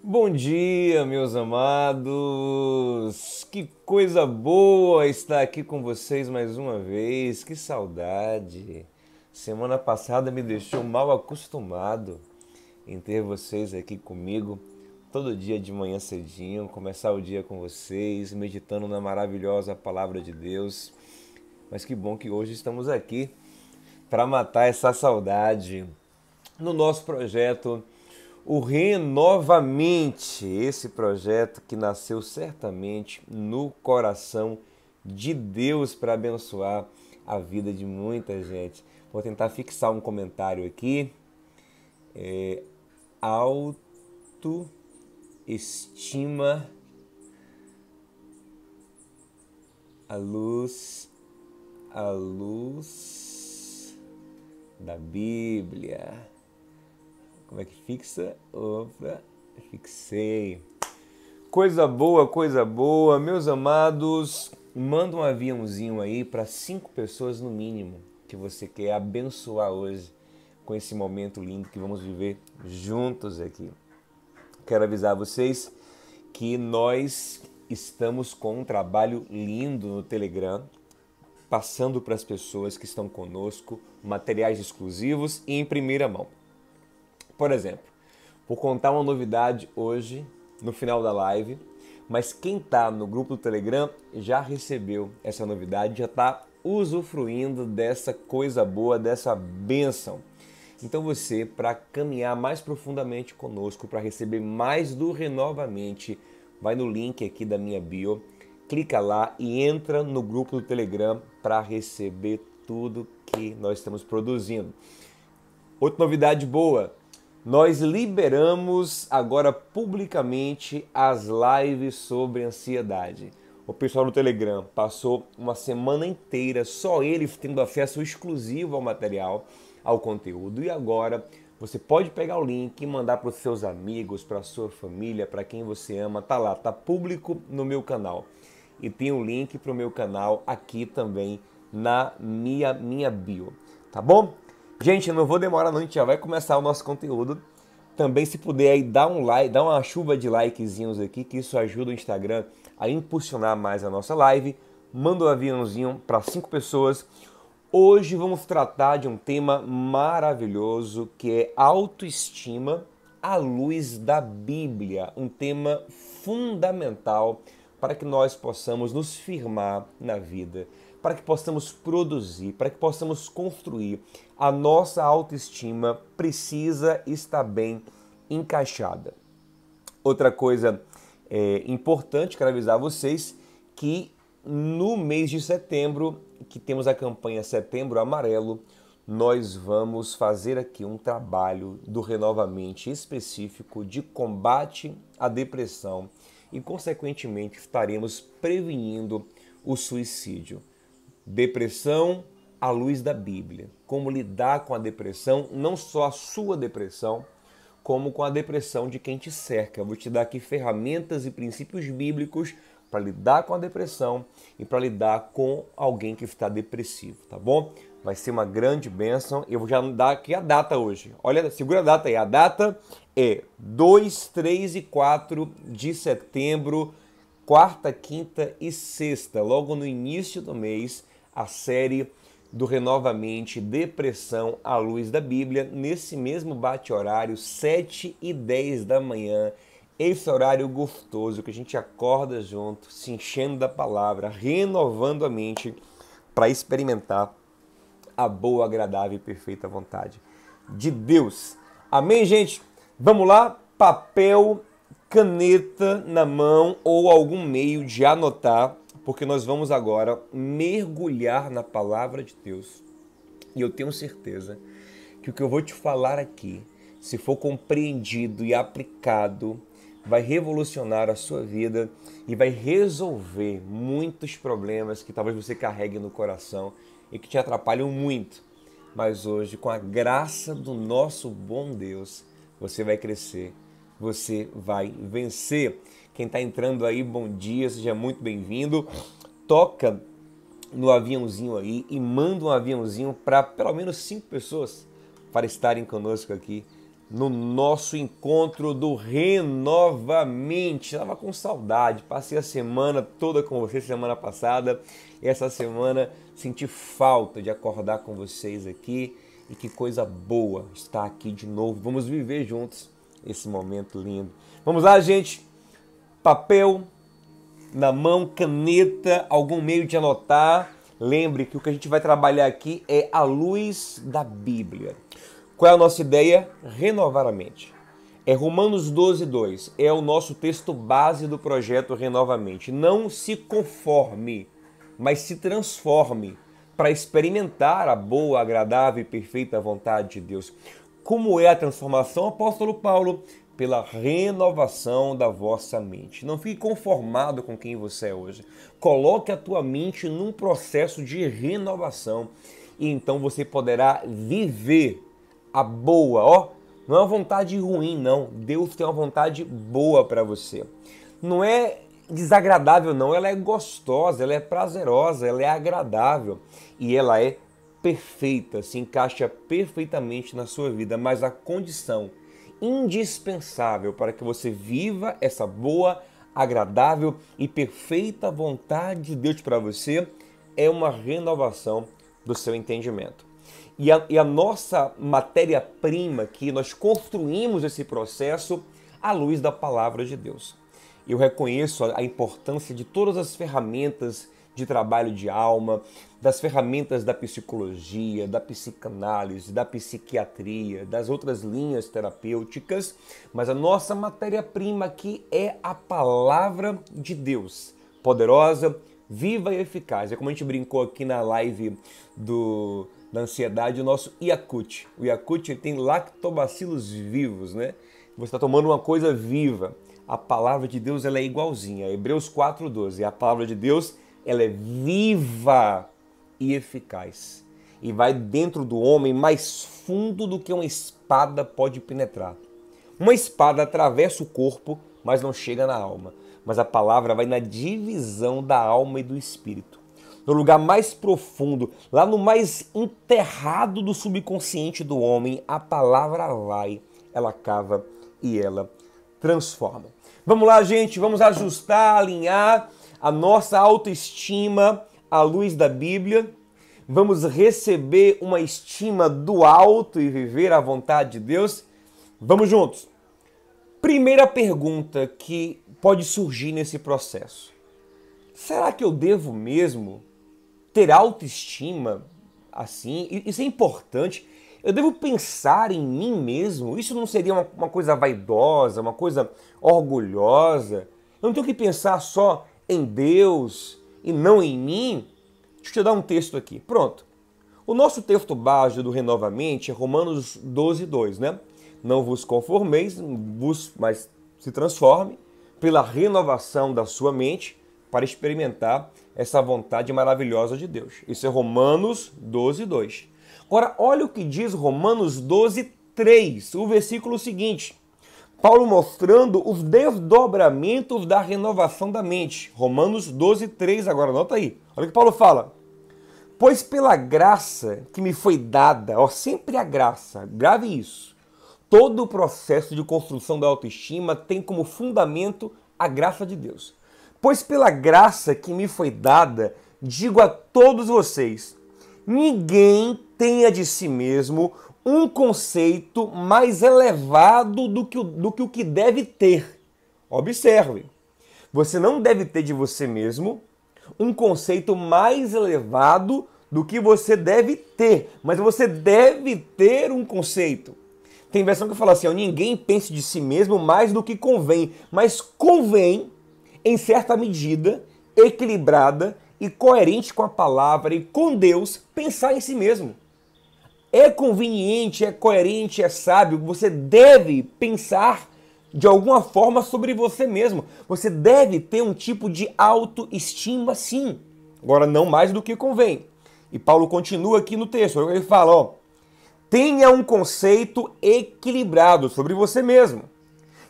Bom dia, meus amados! Que coisa boa estar aqui com vocês mais uma vez, que saudade! Semana passada me deixou mal acostumado em ter vocês aqui comigo todo dia de manhã cedinho, começar o dia com vocês, meditando na maravilhosa palavra de Deus. Mas que bom que hoje estamos aqui para matar essa saudade no nosso projeto o Renovamente, esse projeto que nasceu certamente no coração de Deus para abençoar a vida de muita gente. Vou tentar fixar um comentário aqui. É, autoestima a luz a luz da Bíblia. Como é que fixa? Opa, fixei. Coisa boa, coisa boa. Meus amados, manda um aviãozinho aí para cinco pessoas no mínimo que você quer abençoar hoje com esse momento lindo que vamos viver juntos aqui. Quero avisar vocês que nós estamos com um trabalho lindo no Telegram, passando para as pessoas que estão conosco materiais exclusivos e em primeira mão. Por exemplo, vou contar uma novidade hoje no final da live, mas quem está no grupo do Telegram já recebeu essa novidade, já está usufruindo dessa coisa boa, dessa benção. Então você, para caminhar mais profundamente conosco, para receber mais do Renovamente, vai no link aqui da minha bio, clica lá e entra no grupo do Telegram para receber tudo que nós estamos produzindo. Outra novidade boa, nós liberamos agora publicamente as lives sobre ansiedade. O pessoal do Telegram passou uma semana inteira só ele tendo acesso exclusivo ao material, ao conteúdo. E agora você pode pegar o link e mandar para os seus amigos, para a sua família, para quem você ama. Tá lá, tá público no meu canal. E tem o um link para o meu canal aqui também na minha, minha bio. Tá bom? Gente, eu não vou demorar não, a gente já vai começar o nosso conteúdo. Também se puder aí dar um like, dar uma chuva de likezinhos aqui, que isso ajuda o Instagram a impulsionar mais a nossa live. Manda um aviãozinho para cinco pessoas. Hoje vamos tratar de um tema maravilhoso que é autoestima à luz da Bíblia, um tema fundamental para que nós possamos nos firmar na vida para que possamos produzir, para que possamos construir. A nossa autoestima precisa estar bem encaixada. Outra coisa é, importante, quero avisar vocês que no mês de setembro, que temos a campanha Setembro Amarelo, nós vamos fazer aqui um trabalho do Renovamente específico de combate à depressão e, consequentemente, estaremos prevenindo o suicídio. Depressão à luz da Bíblia. Como lidar com a depressão, não só a sua depressão, como com a depressão de quem te cerca. Eu vou te dar aqui ferramentas e princípios bíblicos para lidar com a depressão e para lidar com alguém que está depressivo, tá bom? Vai ser uma grande bênção. Eu vou já dar aqui a data hoje. Olha, segura a data aí. A data é 2, 3 e 4 de setembro, quarta, quinta e sexta, logo no início do mês a série do Renovamente Depressão à Luz da Bíblia, nesse mesmo bate-horário, 7 e 10 da manhã. Esse horário gostoso que a gente acorda junto, se enchendo da palavra, renovando a mente para experimentar a boa, agradável e perfeita vontade de Deus. Amém, gente? Vamos lá? Papel, caneta na mão ou algum meio de anotar porque nós vamos agora mergulhar na palavra de Deus. E eu tenho certeza que o que eu vou te falar aqui, se for compreendido e aplicado, vai revolucionar a sua vida e vai resolver muitos problemas que talvez você carregue no coração e que te atrapalham muito. Mas hoje, com a graça do nosso bom Deus, você vai crescer, você vai vencer. Quem está entrando aí, bom dia, seja muito bem-vindo. Toca no aviãozinho aí e manda um aviãozinho para pelo menos cinco pessoas para estarem conosco aqui no nosso encontro do Renovamente. Estava com saudade, passei a semana toda com vocês, semana passada, essa semana senti falta de acordar com vocês aqui e que coisa boa estar aqui de novo. Vamos viver juntos esse momento lindo. Vamos lá, gente. Papel na mão, caneta, algum meio de anotar. Lembre que o que a gente vai trabalhar aqui é a luz da Bíblia. Qual é a nossa ideia? Renovar a mente. É Romanos 12, 2. É o nosso texto base do projeto Renovamente. Não se conforme, mas se transforme para experimentar a boa, agradável e perfeita vontade de Deus. Como é a transformação, apóstolo Paulo? Pela renovação da vossa mente. Não fique conformado com quem você é hoje. Coloque a tua mente num processo de renovação e então você poderá viver a boa, ó. Não é uma vontade ruim, não. Deus tem uma vontade boa para você. Não é desagradável, não. Ela é gostosa, ela é prazerosa, ela é agradável e ela é perfeita, se encaixa perfeitamente na sua vida. Mas a condição indispensável para que você viva essa boa, agradável e perfeita vontade de Deus para você é uma renovação do seu entendimento. E a, e a nossa matéria-prima que nós construímos esse processo à luz da palavra de Deus. Eu reconheço a, a importância de todas as ferramentas de trabalho de alma, das ferramentas da psicologia, da psicanálise, da psiquiatria, das outras linhas terapêuticas, mas a nossa matéria-prima aqui é a palavra de Deus, poderosa, viva e eficaz. É como a gente brincou aqui na live do da ansiedade, o nosso Yakut. O Yakut tem lactobacilos vivos, né? Você está tomando uma coisa viva. A palavra de Deus ela é igualzinha. Hebreus 4,12. A palavra de Deus ela é viva e eficaz. E vai dentro do homem mais fundo do que uma espada pode penetrar. Uma espada atravessa o corpo, mas não chega na alma. Mas a palavra vai na divisão da alma e do espírito no lugar mais profundo, lá no mais enterrado do subconsciente do homem, a palavra vai, ela cava e ela transforma. Vamos lá, gente, vamos ajustar, alinhar a nossa autoestima à luz da Bíblia. Vamos receber uma estima do alto e viver a vontade de Deus. Vamos juntos. Primeira pergunta que pode surgir nesse processo: será que eu devo mesmo ter autoestima assim, isso é importante. Eu devo pensar em mim mesmo. Isso não seria uma, uma coisa vaidosa, uma coisa orgulhosa. Eu não tenho que pensar só em Deus e não em mim. Deixa eu te dar um texto aqui. Pronto. O nosso texto base do Renovamente é Romanos 12, 2, né? Não vos conformeis, vos, mas se transforme pela renovação da sua mente para experimentar essa vontade maravilhosa de Deus. Isso é Romanos 12, 2. Agora, olha o que diz Romanos 12, 3, o versículo seguinte. Paulo mostrando os desdobramentos da renovação da mente. Romanos 12, 3, agora anota aí. Olha o que Paulo fala. Pois pela graça que me foi dada, ó, sempre a graça, grave isso. Todo o processo de construção da autoestima tem como fundamento a graça de Deus. Pois pela graça que me foi dada, digo a todos vocês: ninguém tenha de si mesmo um conceito mais elevado do que, o, do que o que deve ter. Observe, você não deve ter de você mesmo um conceito mais elevado do que você deve ter, mas você deve ter um conceito. Tem versão que fala assim: ó, ninguém pense de si mesmo mais do que convém, mas convém em certa medida, equilibrada e coerente com a palavra e com Deus, pensar em si mesmo. É conveniente, é coerente, é sábio, você deve pensar de alguma forma sobre você mesmo. Você deve ter um tipo de autoestima, sim. Agora, não mais do que convém. E Paulo continua aqui no texto, ele fala: ó, tenha um conceito equilibrado sobre você mesmo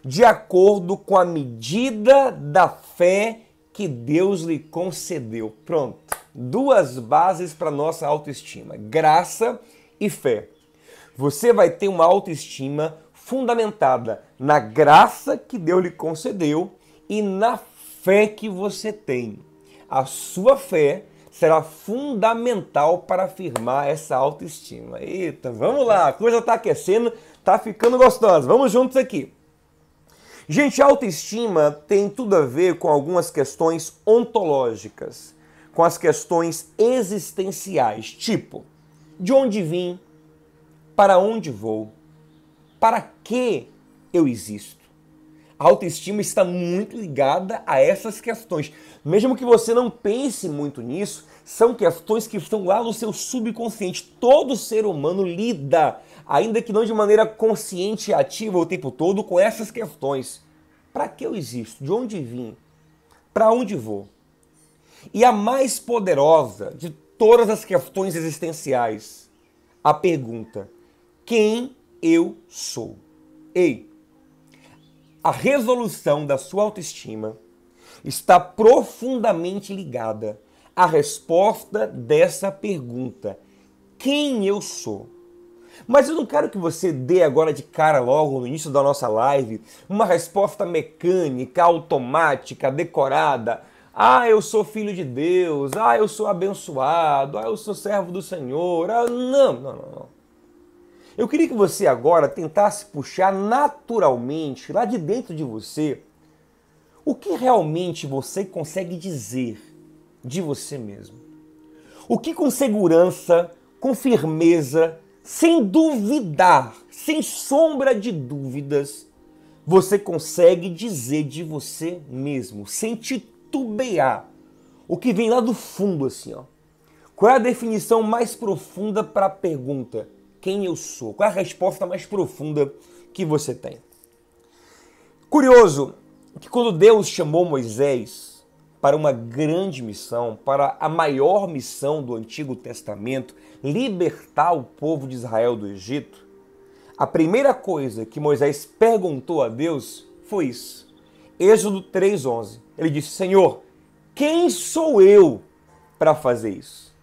de acordo com a medida da fé que Deus lhe concedeu. Pronto. Duas bases para nossa autoestima: graça e fé. Você vai ter uma autoestima fundamentada na graça que Deus lhe concedeu e na fé que você tem. A sua fé será fundamental para afirmar essa autoestima. Eita, vamos lá, a coisa está aquecendo, está ficando gostosa. Vamos juntos aqui. Gente, autoestima tem tudo a ver com algumas questões ontológicas, com as questões existenciais, tipo, de onde vim, para onde vou, para que eu existo. A autoestima está muito ligada a essas questões. Mesmo que você não pense muito nisso, são questões que estão lá no seu subconsciente. Todo ser humano lida, ainda que não de maneira consciente e ativa o tempo todo, com essas questões. Para que eu existo? De onde vim? Para onde vou? E a mais poderosa de todas as questões existenciais, a pergunta: quem eu sou? Ei, a resolução da sua autoestima está profundamente ligada à resposta dessa pergunta: quem eu sou? Mas eu não quero que você dê agora de cara logo no início da nossa live uma resposta mecânica, automática, decorada. Ah, eu sou filho de Deus. Ah, eu sou abençoado. Ah, eu sou servo do Senhor. Ah, não, não, não, não. Eu queria que você agora tentasse puxar naturalmente, lá de dentro de você, o que realmente você consegue dizer de você mesmo. O que com segurança, com firmeza, sem duvidar, sem sombra de dúvidas, você consegue dizer de você mesmo, sem titubear. O que vem lá do fundo, assim, ó. Qual é a definição mais profunda para a pergunta? quem eu sou? Qual é a resposta mais profunda que você tem? Curioso que quando Deus chamou Moisés para uma grande missão, para a maior missão do Antigo Testamento, libertar o povo de Israel do Egito, a primeira coisa que Moisés perguntou a Deus foi isso. Êxodo 3:11. Ele disse: "Senhor, quem sou eu para fazer isso?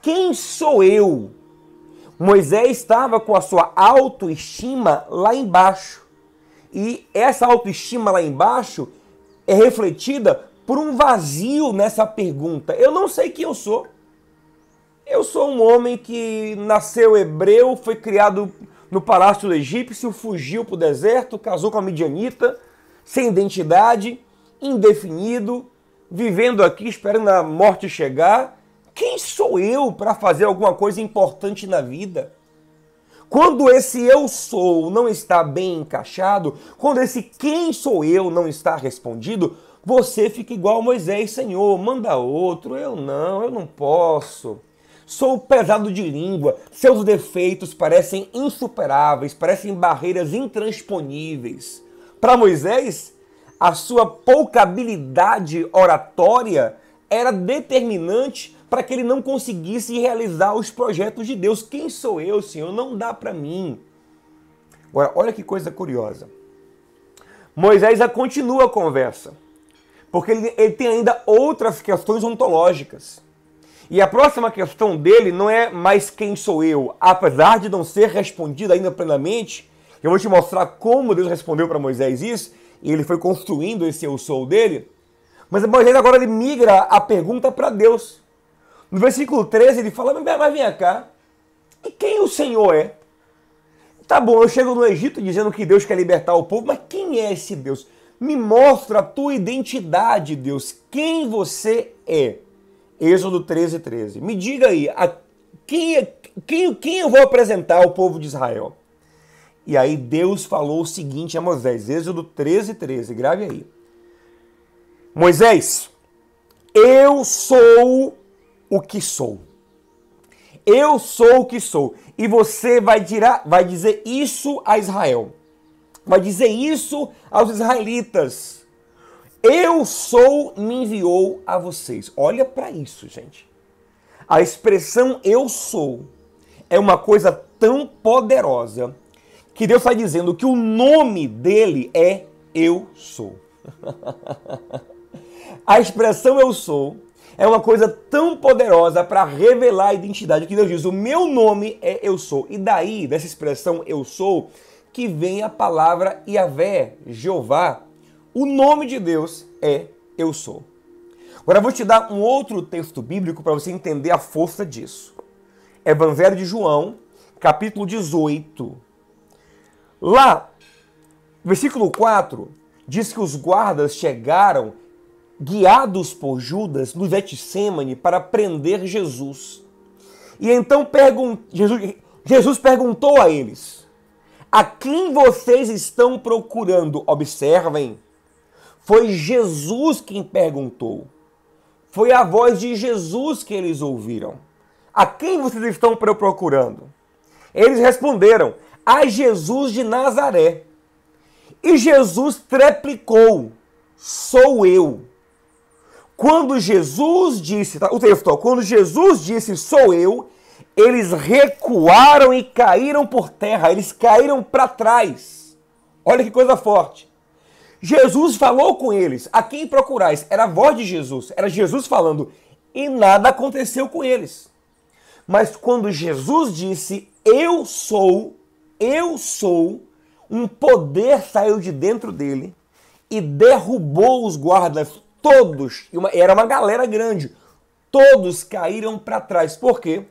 Quem sou eu Moisés estava com a sua autoestima lá embaixo. E essa autoestima lá embaixo é refletida por um vazio nessa pergunta. Eu não sei quem eu sou. Eu sou um homem que nasceu hebreu, foi criado no palácio egípcio, fugiu para o deserto, casou com a midianita, sem identidade, indefinido, vivendo aqui esperando a morte chegar quem sou eu para fazer alguma coisa importante na vida? Quando esse eu sou não está bem encaixado, quando esse quem sou eu não está respondido, você fica igual Moisés, Senhor, manda outro, eu não, eu não posso. Sou pesado de língua, seus defeitos parecem insuperáveis, parecem barreiras intransponíveis. Para Moisés, a sua pouca habilidade oratória era determinante para que ele não conseguisse realizar os projetos de Deus. Quem sou eu, Senhor? Não dá para mim. Agora, olha que coisa curiosa. Moisés continua a conversa, porque ele, ele tem ainda outras questões ontológicas. E a próxima questão dele não é mais quem sou eu, apesar de não ser respondida ainda plenamente. Eu vou te mostrar como Deus respondeu para Moisés isso, e ele foi construindo esse eu sou dele. Mas Moisés agora ele migra a pergunta para Deus. No versículo 13 ele fala, mas vem cá, e quem o Senhor é? Tá bom, eu chego no Egito dizendo que Deus quer libertar o povo, mas quem é esse Deus? Me mostra a tua identidade, Deus. Quem você é? Êxodo 13, 13. Me diga aí, a, quem, quem, quem eu vou apresentar ao povo de Israel? E aí Deus falou o seguinte a Moisés, Êxodo 13, 13. Grave aí. Moisés, eu sou o que sou. Eu sou o que sou. E você vai, dirá, vai dizer isso a Israel. Vai dizer isso aos israelitas. Eu sou me enviou a vocês. Olha para isso, gente. A expressão eu sou é uma coisa tão poderosa que Deus está dizendo que o nome dele é eu sou. a expressão eu sou é uma coisa tão poderosa para revelar a identidade que Deus diz: o meu nome é eu sou. E daí, dessa expressão eu sou, que vem a palavra Yahvé, Jeová. O nome de Deus é Eu Sou. Agora eu vou te dar um outro texto bíblico para você entender a força disso. Evangelho de João, capítulo 18. Lá, versículo 4, diz que os guardas chegaram guiados por Judas no Getsemane para prender Jesus. E então Jesus, Jesus perguntou a eles: a quem vocês estão procurando? Observem. Foi Jesus quem perguntou. Foi a voz de Jesus que eles ouviram. A quem vocês estão procurando? Eles responderam: A Jesus de Nazaré. E Jesus treplicou: Sou eu. Quando Jesus disse, tá, o texto, quando Jesus disse sou eu, eles recuaram e caíram por terra, eles caíram para trás. Olha que coisa forte. Jesus falou com eles: A quem procurais? Era a voz de Jesus, era Jesus falando, e nada aconteceu com eles. Mas quando Jesus disse: Eu sou, eu sou, um poder saiu de dentro dele e derrubou os guardas todos. Era uma galera grande. Todos caíram para trás. Por quê?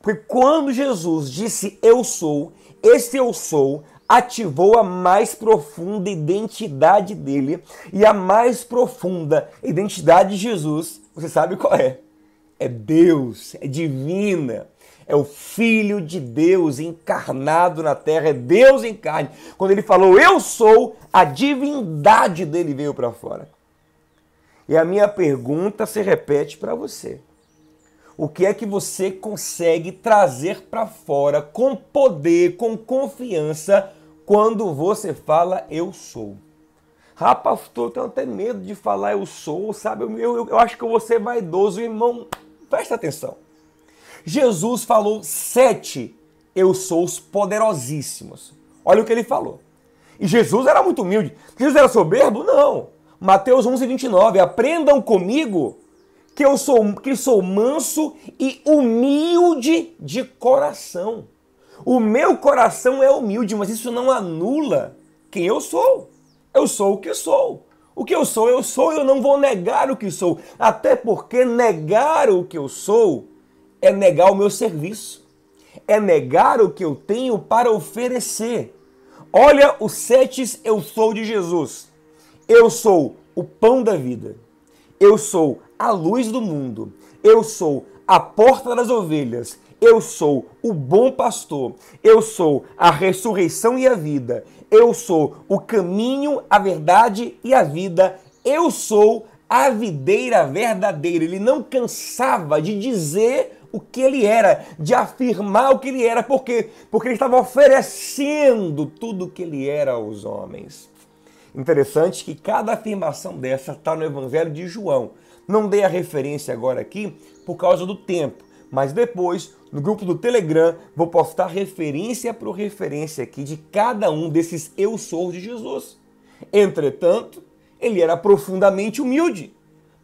Porque quando Jesus disse eu sou, esse eu sou ativou a mais profunda identidade dele e a mais profunda identidade de Jesus, você sabe qual é? É Deus, é divina. É o Filho de Deus encarnado na terra, é Deus em carne. Quando ele falou, Eu sou, a divindade dele veio para fora. E a minha pergunta se repete para você o que é que você consegue trazer para fora com poder, com confiança, quando você fala eu sou. Rapaz, eu tenho até medo de falar eu sou, sabe? Eu, eu, eu acho que você é vaidoso, irmão. Presta atenção. Jesus falou sete eu sous poderosíssimos. Olha o que ele falou. E Jesus era muito humilde. Jesus era soberbo? Não. Mateus 11, 29. Aprendam comigo que eu sou, que sou manso e humilde de coração. O meu coração é humilde, mas isso não anula quem eu sou. Eu sou o que sou. O que eu sou, eu sou, eu não vou negar o que sou. Até porque negar o que eu sou é negar o meu serviço. É negar o que eu tenho para oferecer. Olha os sete eu sou de Jesus. Eu sou o pão da vida. Eu sou a luz do mundo. Eu sou a porta das ovelhas. Eu sou o bom pastor. Eu sou a ressurreição e a vida. Eu sou o caminho, a verdade e a vida. Eu sou a videira verdadeira. Ele não cansava de dizer o que ele era, de afirmar o que ele era, por quê? Porque ele estava oferecendo tudo o que ele era aos homens. Interessante que cada afirmação dessa está no Evangelho de João. Não dei a referência agora aqui por causa do tempo, mas depois, no grupo do Telegram, vou postar referência por referência aqui de cada um desses eu sou de Jesus. Entretanto, ele era profundamente humilde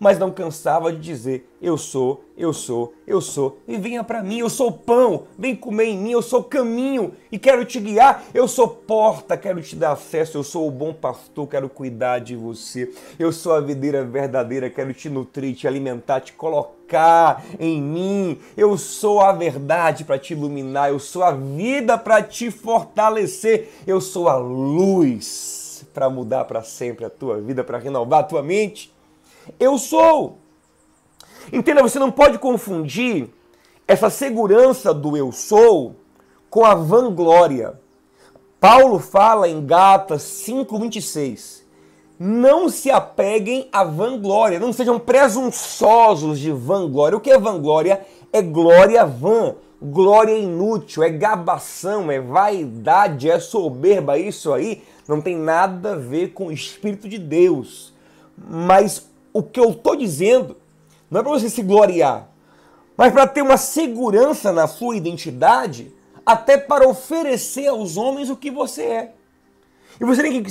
mas não cansava de dizer: Eu sou, eu sou, eu sou, e venha para mim, eu sou pão, vem comer em mim, eu sou caminho e quero te guiar, eu sou porta, quero te dar acesso, eu sou o bom pastor, quero cuidar de você, eu sou a videira verdadeira, quero te nutrir, te alimentar, te colocar em mim, eu sou a verdade para te iluminar, eu sou a vida para te fortalecer, eu sou a luz para mudar para sempre a tua vida, para renovar a tua mente. Eu sou. Entenda, você não pode confundir essa segurança do eu sou com a vanglória. Paulo fala em Gatas 5:26. Não se apeguem à vanglória, não sejam presunçosos de vanglória. O que é vanglória? É glória vã, glória inútil, é gabação, é vaidade, é soberba. Isso aí não tem nada a ver com o Espírito de Deus. Mas o que eu estou dizendo não é para você se gloriar, mas para ter uma segurança na sua identidade, até para oferecer aos homens o que você é. E você tem que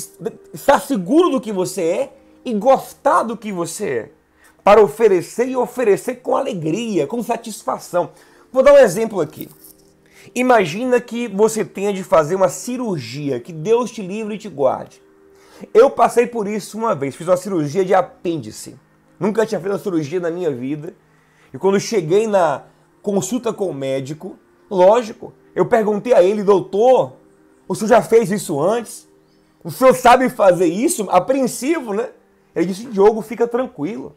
estar seguro do que você é e gostar do que você é, para oferecer e oferecer com alegria, com satisfação. Vou dar um exemplo aqui. Imagina que você tenha de fazer uma cirurgia, que Deus te livre e te guarde. Eu passei por isso uma vez, fiz uma cirurgia de apêndice. Nunca tinha feito uma cirurgia na minha vida. E quando cheguei na consulta com o médico, lógico, eu perguntei a ele, doutor, o senhor já fez isso antes? O senhor sabe fazer isso? Apreensivo, né? Ele disse, Diogo, fica tranquilo.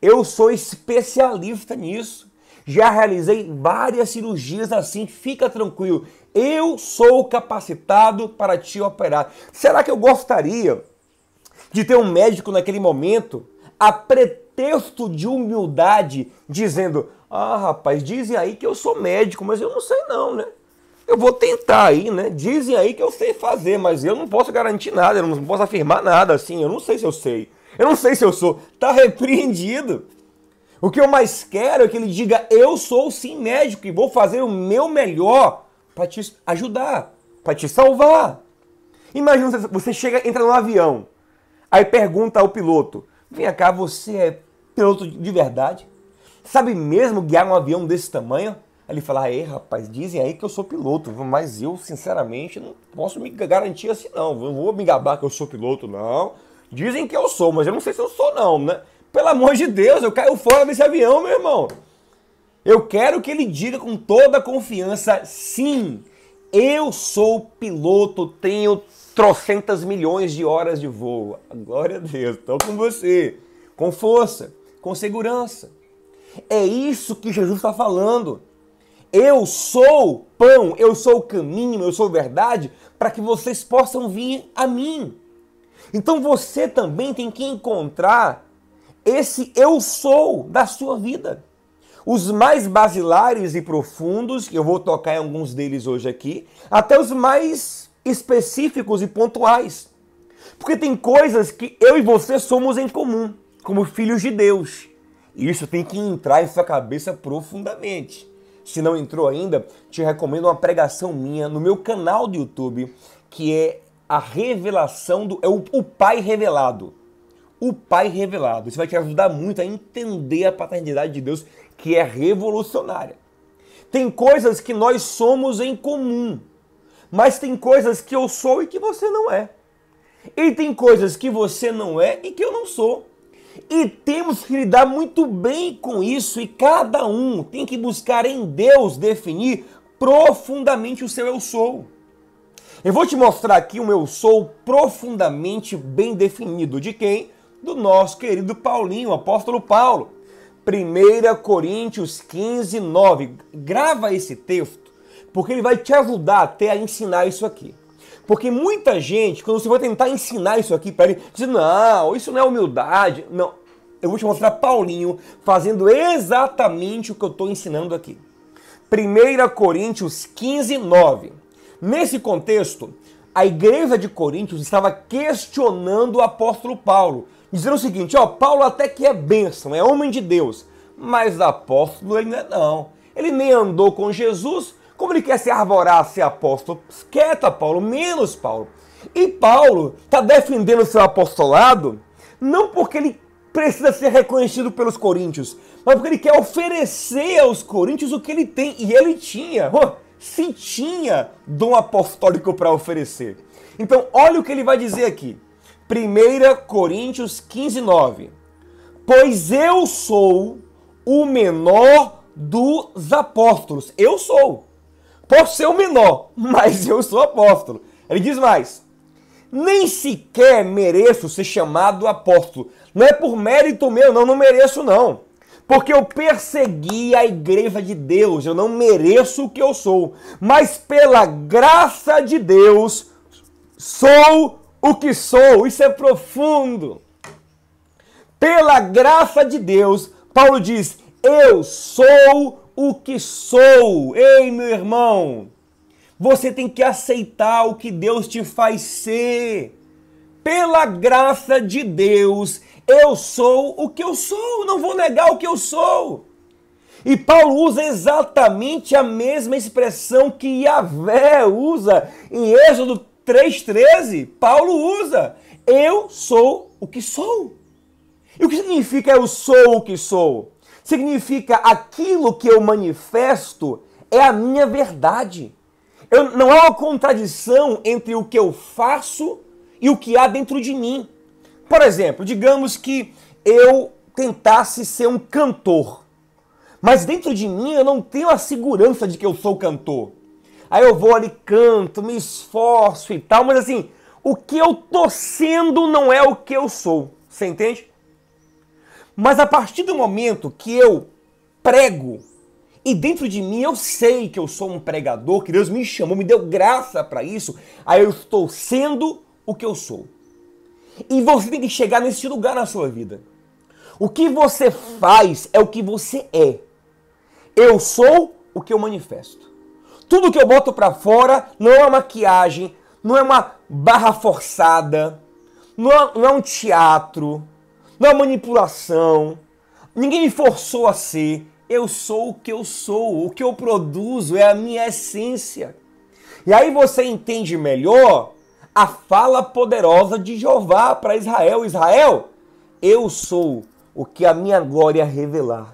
Eu sou especialista nisso. Já realizei várias cirurgias assim, fica tranquilo. Eu sou capacitado para te operar. Será que eu gostaria de ter um médico naquele momento, a pretexto de humildade, dizendo: Ah, rapaz, dizem aí que eu sou médico, mas eu não sei não, né? Eu vou tentar aí, né? Dizem aí que eu sei fazer, mas eu não posso garantir nada, eu não posso afirmar nada assim, eu não sei se eu sei. Eu não sei se eu sou. Tá repreendido. O que eu mais quero é que ele diga: Eu sou sim médico e vou fazer o meu melhor para te ajudar, para te salvar. Imagina você chega, entra no avião, aí pergunta ao piloto: Vem cá, você é piloto de verdade? Sabe mesmo guiar um avião desse tamanho? Ele fala: Ei, rapaz, dizem aí que eu sou piloto, mas eu, sinceramente, não posso me garantir assim, não. Não vou me gabar que eu sou piloto, não. Dizem que eu sou, mas eu não sei se eu sou, não, né? Pelo amor de Deus, eu caio fora desse avião, meu irmão. Eu quero que ele diga com toda a confiança: sim, eu sou piloto, tenho trocentas milhões de horas de voo. Glória a Deus, estou com você. Com força, com segurança. É isso que Jesus está falando. Eu sou pão, eu sou o caminho, eu sou verdade, para que vocês possam vir a mim. Então você também tem que encontrar esse eu sou da sua vida. Os mais basilares e profundos, eu vou tocar em alguns deles hoje aqui, até os mais específicos e pontuais. Porque tem coisas que eu e você somos em comum, como filhos de Deus. E isso tem que entrar em sua cabeça profundamente. Se não entrou ainda, te recomendo uma pregação minha no meu canal do YouTube, que é a revelação do. É o, o Pai revelado o Pai revelado. Isso vai te ajudar muito a entender a paternidade de Deus, que é revolucionária. Tem coisas que nós somos em comum, mas tem coisas que eu sou e que você não é. E tem coisas que você não é e que eu não sou. E temos que lidar muito bem com isso, e cada um tem que buscar em Deus definir profundamente o seu eu sou. Eu vou te mostrar aqui o meu sou profundamente bem definido. De quem? Do nosso querido Paulinho, o apóstolo Paulo. 1 Coríntios 15, 9. Grava esse texto, porque ele vai te ajudar até a ensinar isso aqui. Porque muita gente, quando você vai tentar ensinar isso aqui para ele, diz: não, isso não é humildade. Não, eu vou te mostrar Paulinho fazendo exatamente o que eu estou ensinando aqui. 1 Coríntios 15, 9. Nesse contexto, a igreja de Coríntios estava questionando o apóstolo Paulo dizendo o seguinte: ó, Paulo até que é bênção, é homem de Deus, mas apóstolo ele não é não. Ele nem andou com Jesus, como ele quer se arvorar ser apóstolo? Quieta, Paulo, menos Paulo. E Paulo está defendendo o seu apostolado não porque ele precisa ser reconhecido pelos coríntios, mas porque ele quer oferecer aos coríntios o que ele tem. E ele tinha, oh, se tinha dom apostólico para oferecer. Então, olha o que ele vai dizer aqui. 1 Coríntios 15, 9. Pois eu sou o menor dos apóstolos. Eu sou. Posso ser o menor, mas eu sou apóstolo. Ele diz mais: nem sequer mereço ser chamado apóstolo. Não é por mérito meu, não, não mereço não. Porque eu persegui a igreja de Deus, eu não mereço o que eu sou. Mas pela graça de Deus, sou o que sou, isso é profundo. Pela graça de Deus, Paulo diz: Eu sou o que sou. Ei, meu irmão, você tem que aceitar o que Deus te faz ser. Pela graça de Deus, eu sou o que eu sou. Não vou negar o que eu sou. E Paulo usa exatamente a mesma expressão que Yahvé usa em Êxodo 3,13, Paulo usa: Eu sou o que sou. E o que significa eu sou o que sou? Significa aquilo que eu manifesto é a minha verdade. Eu, não há uma contradição entre o que eu faço e o que há dentro de mim. Por exemplo, digamos que eu tentasse ser um cantor, mas dentro de mim eu não tenho a segurança de que eu sou cantor. Aí eu vou ali, canto, me esforço e tal, mas assim, o que eu tô sendo não é o que eu sou. Você entende? Mas a partir do momento que eu prego, e dentro de mim eu sei que eu sou um pregador, que Deus me chamou, me deu graça para isso, aí eu estou sendo o que eu sou. E você tem que chegar nesse lugar na sua vida. O que você faz é o que você é. Eu sou o que eu manifesto. Tudo que eu boto para fora não é uma maquiagem, não é uma barra forçada, não é, não é um teatro, não é manipulação. Ninguém me forçou a ser. Eu sou o que eu sou. O que eu produzo é a minha essência. E aí você entende melhor a fala poderosa de Jeová para Israel: Israel, eu sou o que a minha glória revelar.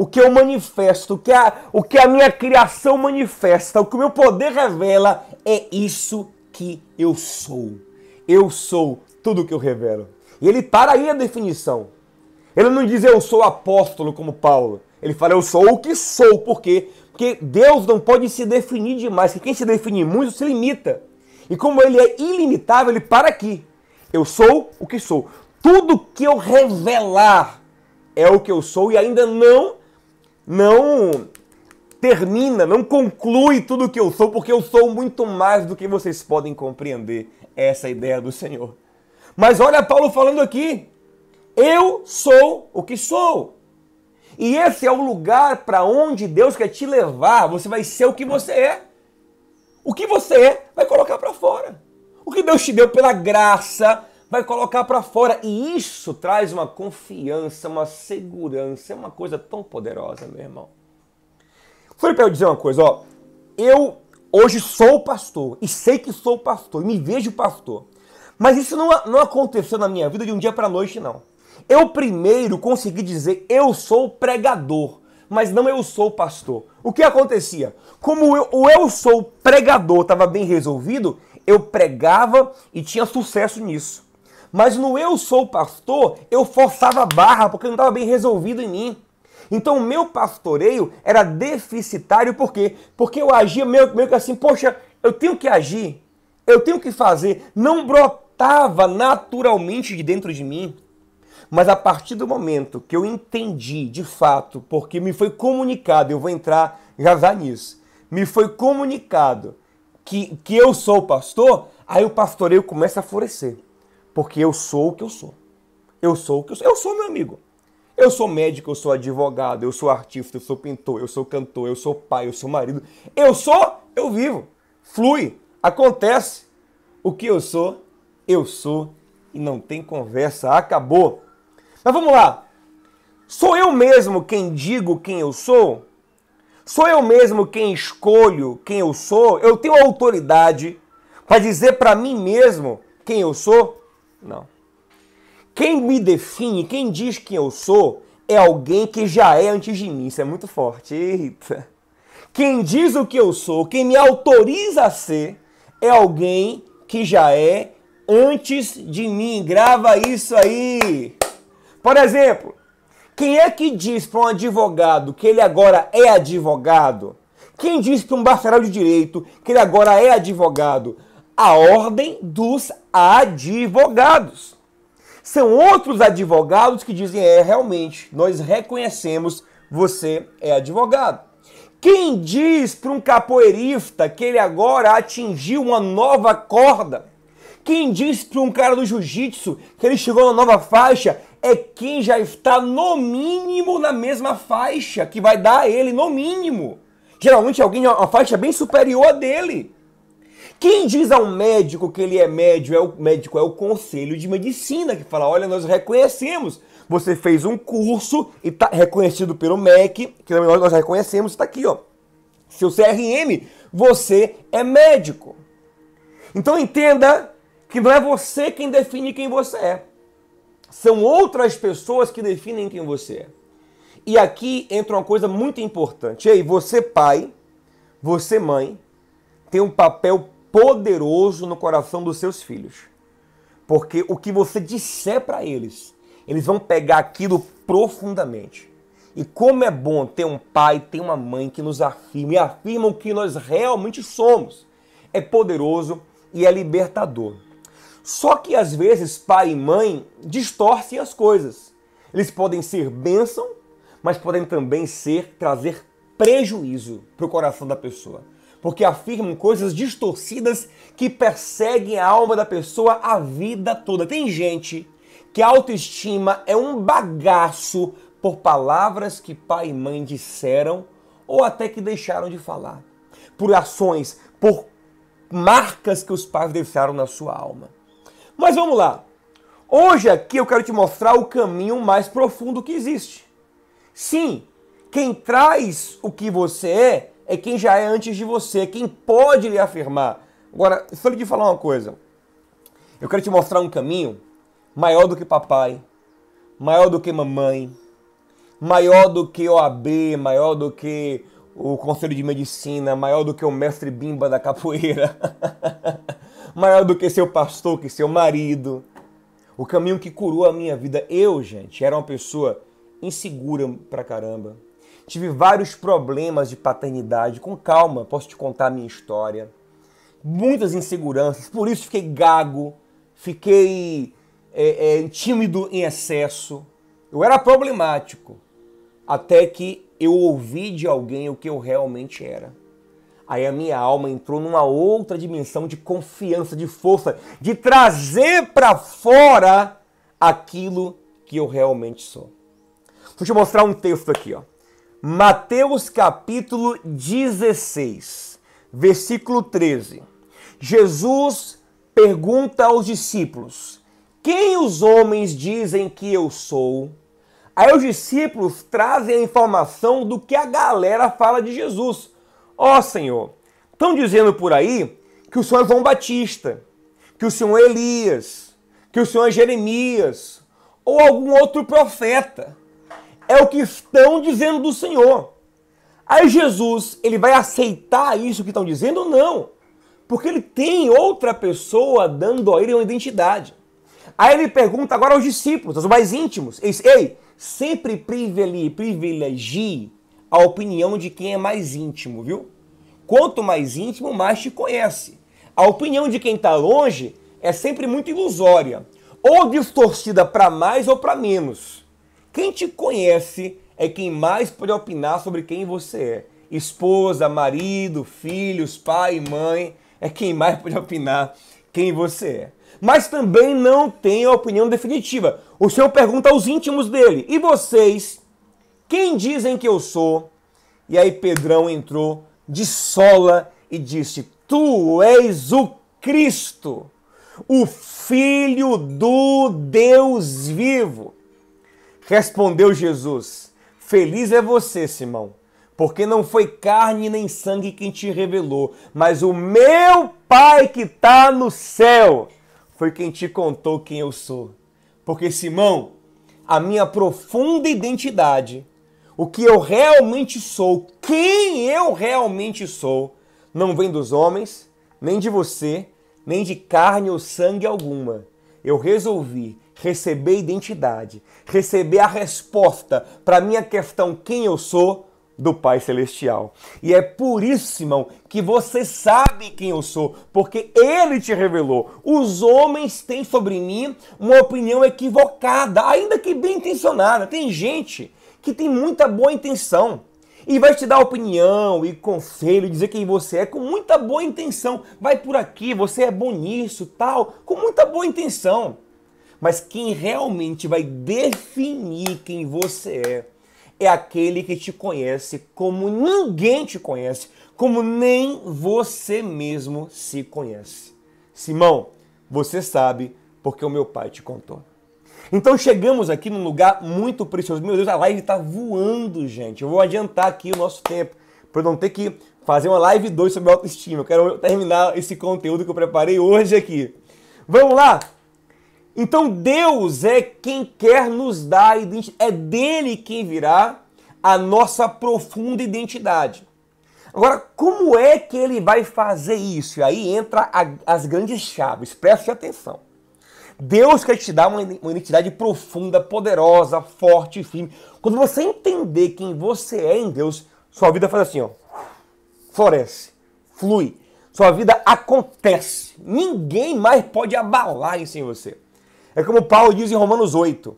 O que eu manifesto, o que, a, o que a minha criação manifesta, o que o meu poder revela, é isso que eu sou. Eu sou tudo o que eu revelo. E ele para aí a definição. Ele não diz eu sou apóstolo como Paulo. Ele fala eu sou o que sou. Por quê? Porque Deus não pode se definir demais. Que quem se define muito se limita. E como ele é ilimitável, ele para aqui. Eu sou o que sou. Tudo que eu revelar é o que eu sou e ainda não não termina, não conclui tudo o que eu sou, porque eu sou muito mais do que vocês podem compreender. Essa ideia do Senhor. Mas olha Paulo falando aqui. Eu sou o que sou. E esse é o lugar para onde Deus quer te levar. Você vai ser o que você é. O que você é, vai colocar para fora. O que Deus te deu pela graça, vai colocar para fora. E isso traz uma confiança, uma segurança, é uma coisa tão poderosa, meu irmão. Foi para eu dizer uma coisa, ó. Eu hoje sou pastor e sei que sou pastor e me vejo pastor. Mas isso não, não aconteceu na minha vida de um dia para noite, não. Eu primeiro consegui dizer eu sou pregador mas não eu sou pastor. O que acontecia? Como eu, o eu sou pregador estava bem resolvido, eu pregava e tinha sucesso nisso. Mas no eu sou pastor, eu forçava a barra porque não estava bem resolvido em mim. Então o meu pastoreio era deficitário, por quê? Porque eu agia meio, meio que assim, poxa, eu tenho que agir, eu tenho que fazer. Não brotava naturalmente de dentro de mim. Mas a partir do momento que eu entendi de fato, porque me foi comunicado, eu vou entrar já já nisso, me foi comunicado que, que eu sou pastor, aí o pastoreio começa a florescer. Porque eu sou o que eu sou. Eu sou o que eu sou. Eu sou meu amigo. Eu sou médico, eu sou advogado, eu sou artista, eu sou pintor, eu sou cantor, eu sou pai, eu sou marido. Eu sou, eu vivo. Flui, acontece. O que eu sou, eu sou e não tem conversa, acabou. Mas vamos lá. Sou eu mesmo quem digo quem eu sou? Sou eu mesmo quem escolho quem eu sou? Eu tenho autoridade para dizer para mim mesmo quem eu sou? Não. Quem me define, quem diz quem eu sou, é alguém que já é antes de mim. Isso é muito forte. Eita. Quem diz o que eu sou, quem me autoriza a ser, é alguém que já é antes de mim. Grava isso aí. Por exemplo, quem é que diz para um advogado que ele agora é advogado? Quem diz para um bacharel de direito que ele agora é advogado? A ordem dos advogados. São outros advogados que dizem: é, realmente, nós reconhecemos você é advogado. Quem diz para um capoeirista que ele agora atingiu uma nova corda? Quem diz para um cara do jiu-jitsu que ele chegou na nova faixa é quem já está no mínimo na mesma faixa, que vai dar a ele no mínimo. Geralmente alguém uma faixa bem superior a dele. Quem diz ao médico que ele é médico é o médico é o conselho de medicina que fala: "Olha, nós reconhecemos. Você fez um curso e está reconhecido pelo MEC, que nós reconhecemos, está aqui, ó. Seu CRM, você é médico. Então entenda que não é você quem define quem você é. São outras pessoas que definem quem você é. E aqui entra uma coisa muito importante. Ei, você pai, você, mãe, tem um papel poderoso no coração dos seus filhos. Porque o que você disser para eles, eles vão pegar aquilo profundamente. E como é bom ter um pai, ter uma mãe que nos afirma e afirmam que nós realmente somos. É poderoso e é libertador. Só que às vezes pai e mãe distorcem as coisas. Eles podem ser bênção, mas podem também ser trazer prejuízo para o coração da pessoa. Porque afirmam coisas distorcidas que perseguem a alma da pessoa a vida toda. Tem gente que a autoestima é um bagaço por palavras que pai e mãe disseram ou até que deixaram de falar. Por ações, por marcas que os pais deixaram na sua alma. Mas vamos lá. Hoje aqui eu quero te mostrar o caminho mais profundo que existe. Sim, quem traz o que você é é quem já é antes de você, quem pode lhe afirmar. Agora, só lhe falar uma coisa. Eu quero te mostrar um caminho maior do que papai, maior do que mamãe, maior do que OAB, maior do que o Conselho de Medicina, maior do que o mestre Bimba da capoeira, maior do que seu pastor, que seu marido. O caminho que curou a minha vida. Eu, gente, era uma pessoa insegura pra caramba. Tive vários problemas de paternidade. Com calma, posso te contar a minha história. Muitas inseguranças, por isso fiquei gago, fiquei é, é, tímido em excesso. Eu era problemático. Até que eu ouvi de alguém o que eu realmente era. Aí a minha alma entrou numa outra dimensão de confiança, de força, de trazer para fora aquilo que eu realmente sou. Vou te mostrar um texto aqui, ó. Mateus capítulo 16, versículo 13. Jesus pergunta aos discípulos: Quem os homens dizem que eu sou? Aí os discípulos trazem a informação do que a galera fala de Jesus. Ó oh, Senhor, estão dizendo por aí que o Senhor é João Batista, que o Senhor é Elias, que o Senhor é Jeremias, ou algum outro profeta é o que estão dizendo do Senhor. Aí Jesus, ele vai aceitar isso que estão dizendo? Não. Porque ele tem outra pessoa dando a ele uma identidade. Aí ele pergunta agora aos discípulos, aos mais íntimos. Ele diz, Ei, sempre privilegie a opinião de quem é mais íntimo, viu? Quanto mais íntimo, mais te conhece. A opinião de quem está longe é sempre muito ilusória, ou distorcida para mais ou para menos. Quem te conhece é quem mais pode opinar sobre quem você é. Esposa, marido, filhos, pai, mãe, é quem mais pode opinar quem você é. Mas também não tem a opinião definitiva. O Senhor pergunta aos íntimos dele: E vocês? Quem dizem que eu sou? E aí Pedrão entrou de sola e disse: Tu és o Cristo, o Filho do Deus vivo. Respondeu Jesus: Feliz é você, Simão, porque não foi carne nem sangue quem te revelou, mas o meu Pai que está no céu foi quem te contou quem eu sou. Porque, Simão, a minha profunda identidade, o que eu realmente sou, quem eu realmente sou, não vem dos homens, nem de você, nem de carne ou sangue alguma. Eu resolvi receber identidade, receber a resposta para minha questão quem eu sou do Pai Celestial. E é por isso, irmão, que você sabe quem eu sou, porque Ele te revelou. Os homens têm sobre mim uma opinião equivocada, ainda que bem intencionada. Tem gente que tem muita boa intenção e vai te dar opinião e conselho, dizer quem você é com muita boa intenção. Vai por aqui, você é bom nisso, tal, com muita boa intenção. Mas quem realmente vai definir quem você é é aquele que te conhece como ninguém te conhece, como nem você mesmo se conhece. Simão, você sabe porque o meu pai te contou. Então chegamos aqui num lugar muito precioso. Meu Deus, a live está voando, gente. Eu vou adiantar aqui o nosso tempo para não ter que fazer uma live 2 sobre autoestima. Eu quero terminar esse conteúdo que eu preparei hoje aqui. Vamos lá? Então Deus é quem quer nos dar a identidade, é dele quem virá a nossa profunda identidade. Agora, como é que ele vai fazer isso? E aí entra a, as grandes chaves, preste atenção. Deus quer te dar uma, uma identidade profunda, poderosa, forte, firme. Quando você entender quem você é em Deus, sua vida faz assim, ó. Floresce, flui. Sua vida acontece. Ninguém mais pode abalar isso em você. É como Paulo diz em Romanos 8.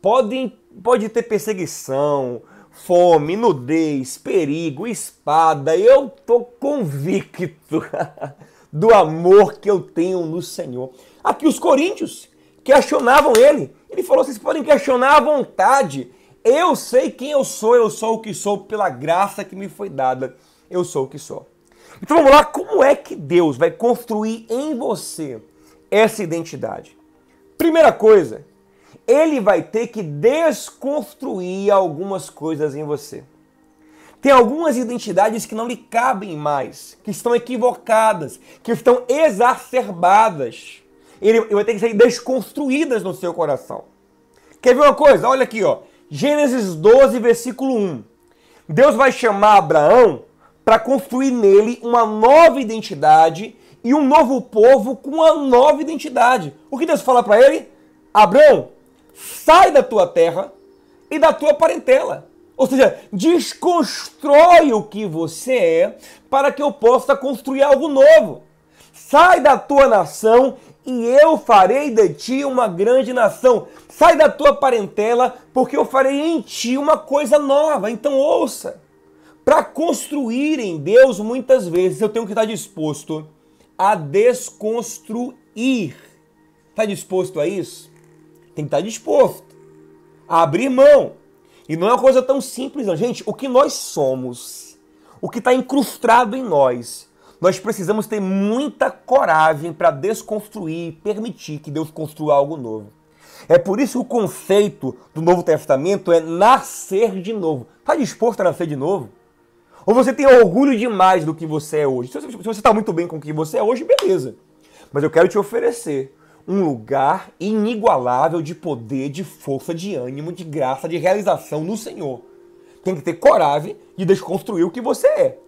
Pode, pode ter perseguição, fome, nudez, perigo, espada. Eu tô convicto do amor que eu tenho no Senhor. Aqui os coríntios questionavam ele. Ele falou: vocês podem questionar à vontade. Eu sei quem eu sou, eu sou o que sou pela graça que me foi dada. Eu sou o que sou. Então vamos lá, como é que Deus vai construir em você essa identidade? Primeira coisa, ele vai ter que desconstruir algumas coisas em você. Tem algumas identidades que não lhe cabem mais, que estão equivocadas, que estão exacerbadas ele, vai ter que ser desconstruídas no seu coração. Quer ver uma coisa? Olha aqui, ó. Gênesis 12, versículo 1. Deus vai chamar Abraão para construir nele uma nova identidade e um novo povo com uma nova identidade. O que Deus fala para ele? Abraão, sai da tua terra e da tua parentela. Ou seja, desconstrói o que você é para que eu possa construir algo novo. Sai da tua nação e eu farei de ti uma grande nação. Sai da tua parentela, porque eu farei em ti uma coisa nova. Então ouça. Para construir em Deus, muitas vezes eu tenho que estar disposto a desconstruir. Está disposto a isso? Tem que estar disposto a abrir mão. E não é uma coisa tão simples, não. Gente, o que nós somos, o que está incrustado em nós, nós precisamos ter muita coragem para desconstruir e permitir que Deus construa algo novo. É por isso que o conceito do Novo Testamento é nascer de novo. Está disposto a nascer de novo? Ou você tem orgulho demais do que você é hoje? Se você está muito bem com o que você é hoje, beleza. Mas eu quero te oferecer um lugar inigualável de poder, de força, de ânimo, de graça, de realização no Senhor. Tem que ter coragem de desconstruir o que você é.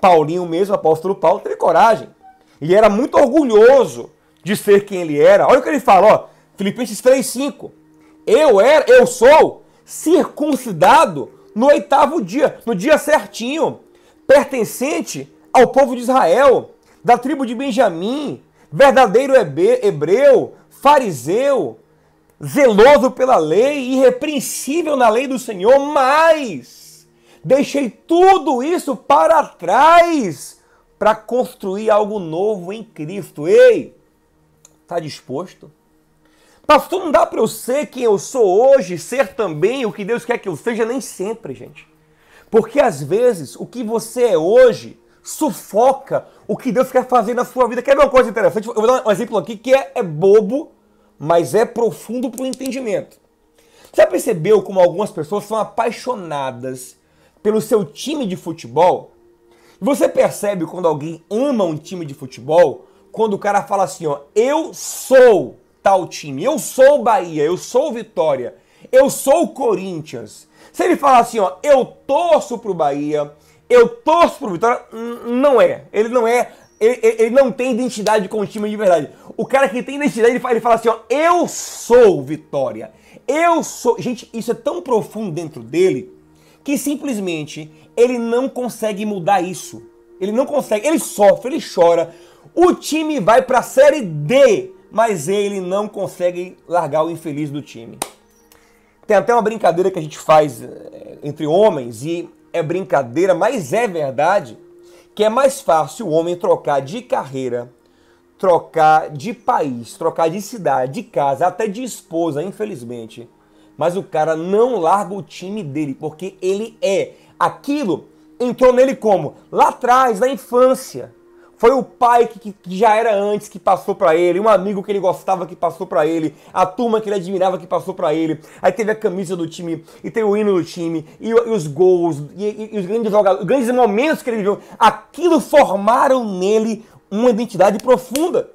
Paulinho mesmo, apóstolo Paulo, teve coragem. E era muito orgulhoso de ser quem ele era. Olha o que ele fala, ó, Filipenses 3,5. Eu era, eu sou circuncidado no oitavo dia, no dia certinho, pertencente ao povo de Israel, da tribo de Benjamim, verdadeiro hebreu, fariseu, zeloso pela lei, irrepreensível na lei do Senhor, mas Deixei tudo isso para trás para construir algo novo em Cristo. Ei, está disposto? Pastor, não dá para eu ser quem eu sou hoje, ser também o que Deus quer que eu seja, nem sempre, gente. Porque às vezes o que você é hoje sufoca o que Deus quer fazer na sua vida. Quer ver uma coisa interessante? Eu vou dar um exemplo aqui que é, é bobo, mas é profundo para o entendimento. Já percebeu como algumas pessoas são apaixonadas pelo seu time de futebol, você percebe quando alguém ama um time de futebol, quando o cara fala assim, ó, eu sou tal time, eu sou Bahia, eu sou Vitória, eu sou Corinthians. Se ele falar assim, ó, eu torço pro Bahia, eu torço pro Vitória, não é. Ele não é, ele, ele não tem identidade com o time de verdade. O cara que tem identidade, ele fala, ele fala assim, ó, eu sou Vitória. Eu sou. Gente, isso é tão profundo dentro dele que simplesmente ele não consegue mudar isso. Ele não consegue, ele sofre, ele chora. O time vai para a série D, mas ele não consegue largar o infeliz do time. Tem até uma brincadeira que a gente faz eh, entre homens e é brincadeira, mas é verdade, que é mais fácil o homem trocar de carreira, trocar de país, trocar de cidade, de casa, até de esposa, infelizmente, mas o cara não larga o time dele, porque ele é. Aquilo entrou nele como? Lá atrás, na infância. Foi o pai que, que já era antes que passou para ele, um amigo que ele gostava que passou para ele, a turma que ele admirava que passou para ele. Aí teve a camisa do time, e tem o hino do time, e, e os gols, e, e, os grandes os grandes momentos que ele viveu. Aquilo formaram nele uma identidade profunda.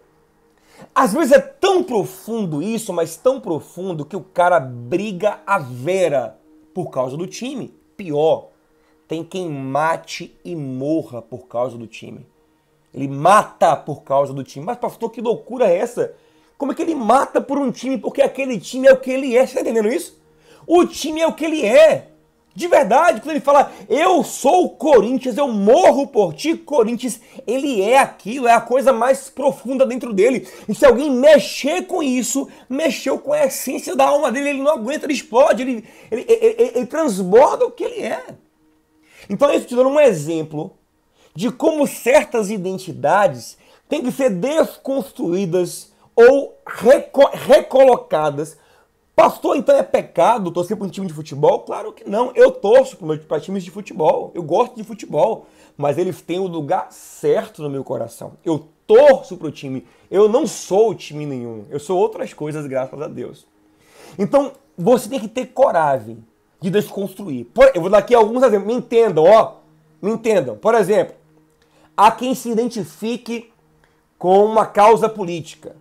Às vezes é tão profundo isso, mas tão profundo que o cara briga a vera por causa do time. Pior, tem quem mate e morra por causa do time. Ele mata por causa do time. Mas, pastor, que loucura é essa? Como é que ele mata por um time? Porque aquele time é o que ele é. Você está entendendo isso? O time é o que ele é. De verdade, quando ele fala, eu sou o Corinthians, eu morro por ti, Corinthians, ele é aquilo, é a coisa mais profunda dentro dele. E se alguém mexer com isso, mexeu com a essência da alma dele, ele não aguenta, ele explode, ele, ele, ele, ele, transborda o que ele é. Então, isso te dando um exemplo de como certas identidades têm que ser desconstruídas ou reco recolocadas Pastor, então é pecado torcer para um time de futebol? Claro que não. Eu torço para times de futebol. Eu gosto de futebol. Mas eles têm o lugar certo no meu coração. Eu torço para o time. Eu não sou time nenhum. Eu sou outras coisas, graças a Deus. Então, você tem que ter coragem de desconstruir. eu vou dar aqui alguns exemplos. Me entendam, ó. Me entendam. Por exemplo, há quem se identifique com uma causa política.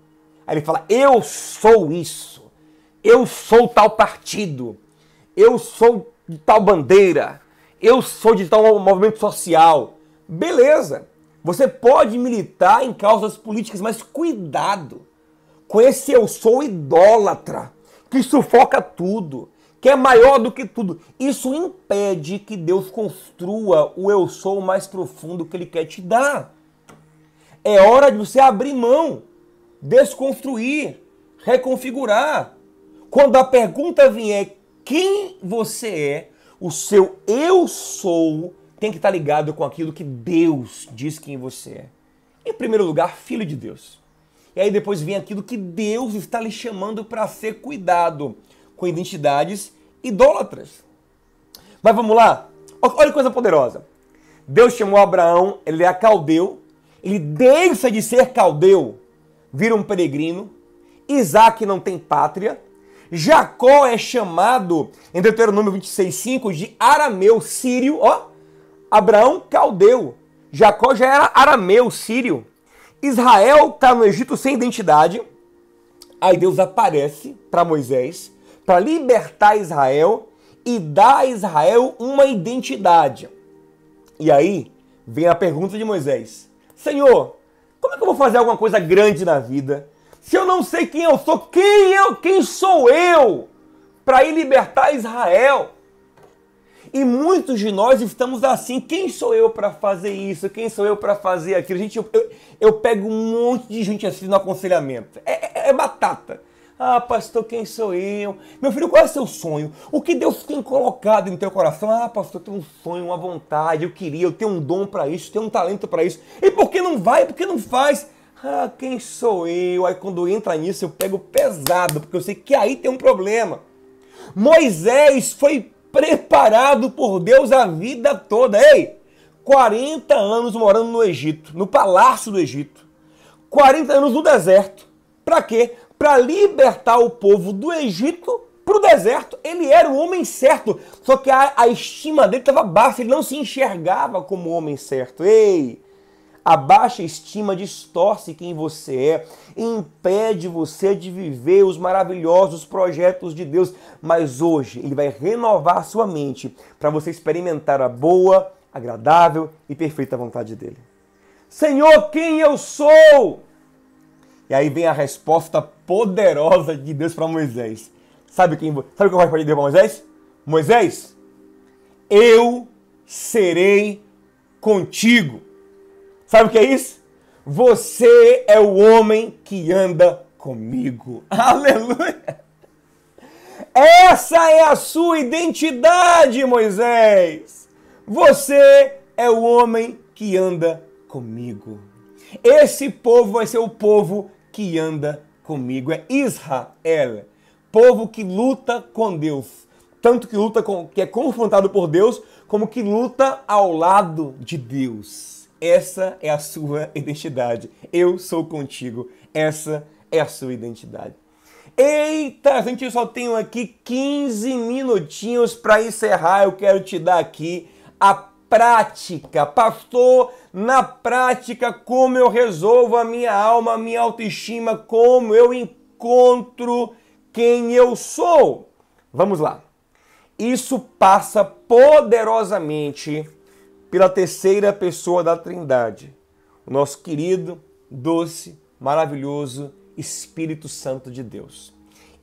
Aí ele fala, eu sou isso. Eu sou tal partido, eu sou de tal bandeira, eu sou de tal movimento social. Beleza, você pode militar em causas políticas, mas cuidado com esse eu sou idólatra, que sufoca tudo, que é maior do que tudo. Isso impede que Deus construa o eu sou mais profundo que Ele quer te dar. É hora de você abrir mão, desconstruir, reconfigurar. Quando a pergunta vier quem você é, o seu eu sou tem que estar ligado com aquilo que Deus diz quem você é. Em primeiro lugar, filho de Deus. E aí depois vem aquilo que Deus está lhe chamando para ser cuidado com identidades idólatras. Mas vamos lá? Olha que coisa poderosa. Deus chamou Abraão, ele é caldeu, ele deixa de ser caldeu, vira um peregrino. Isaac não tem pátria, Jacó é chamado em Deuteronômio 26:5 de arameu sírio, ó. Abraão caldeu. Jacó já era arameu sírio. Israel está no Egito sem identidade. Aí Deus aparece para Moisés para libertar Israel e dar a Israel uma identidade. E aí vem a pergunta de Moisés: Senhor, como é que eu vou fazer alguma coisa grande na vida? Se eu não sei quem eu sou, quem eu, quem sou eu para ir libertar Israel? E muitos de nós estamos assim. Quem sou eu para fazer isso? Quem sou eu para fazer aquilo? Gente, eu, eu, eu, pego um monte de gente assim no aconselhamento. É, é, é, batata. Ah, pastor, quem sou eu? Meu filho, qual é o seu sonho? O que Deus tem colocado no teu coração? Ah, pastor, eu tenho um sonho, uma vontade, eu queria, eu tenho um dom para isso, tenho um talento para isso. E por que não vai? Por que não faz? Ah, quem sou eu? Aí quando entra nisso eu pego pesado, porque eu sei que aí tem um problema. Moisés foi preparado por Deus a vida toda. Ei, 40 anos morando no Egito, no palácio do Egito. 40 anos no deserto. Para quê? Para libertar o povo do Egito para o deserto. Ele era o homem certo, só que a, a estima dele estava baixa, ele não se enxergava como homem certo. Ei, a baixa estima distorce quem você é, impede você de viver os maravilhosos projetos de Deus. Mas hoje Ele vai renovar sua mente para você experimentar a boa, agradável e perfeita vontade dEle. Senhor, quem eu sou? E aí vem a resposta poderosa de Deus para Moisés. Sabe quem? Sabe o que vai fazer para Moisés? Moisés, eu serei contigo. Sabe o que é isso? Você é o homem que anda comigo. Aleluia! Essa é a sua identidade, Moisés. Você é o homem que anda comigo. Esse povo vai ser o povo que anda comigo. É Israel, povo que luta com Deus. Tanto que luta com, que é confrontado por Deus, como que luta ao lado de Deus. Essa é a sua identidade. Eu sou contigo. Essa é a sua identidade. Eita, gente, eu só tenho aqui 15 minutinhos para encerrar. Eu quero te dar aqui a prática. Pastor, na prática, como eu resolvo a minha alma, a minha autoestima, como eu encontro quem eu sou. Vamos lá. isso passa poderosamente pela terceira pessoa da Trindade, o nosso querido, doce, maravilhoso Espírito Santo de Deus.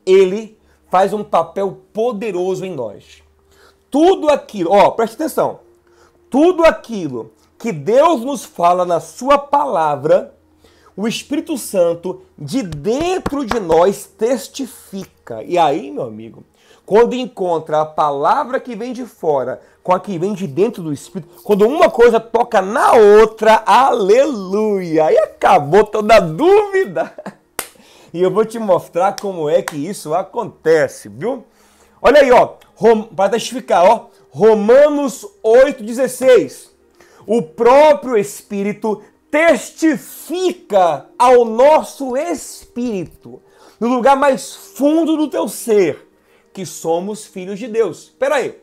Ele faz um papel poderoso em nós. Tudo aquilo, ó, preste atenção. Tudo aquilo que Deus nos fala na sua palavra, o Espírito Santo de dentro de nós testifica. E aí, meu amigo, quando encontra a palavra que vem de fora com a que vem de dentro do Espírito, quando uma coisa toca na outra, aleluia! Aí acabou toda dúvida. E eu vou te mostrar como é que isso acontece, viu? Olha aí, ó, para testificar, ó, Romanos 8,16. O próprio Espírito testifica ao nosso espírito, no lugar mais fundo do teu ser, que somos filhos de Deus. Espera aí.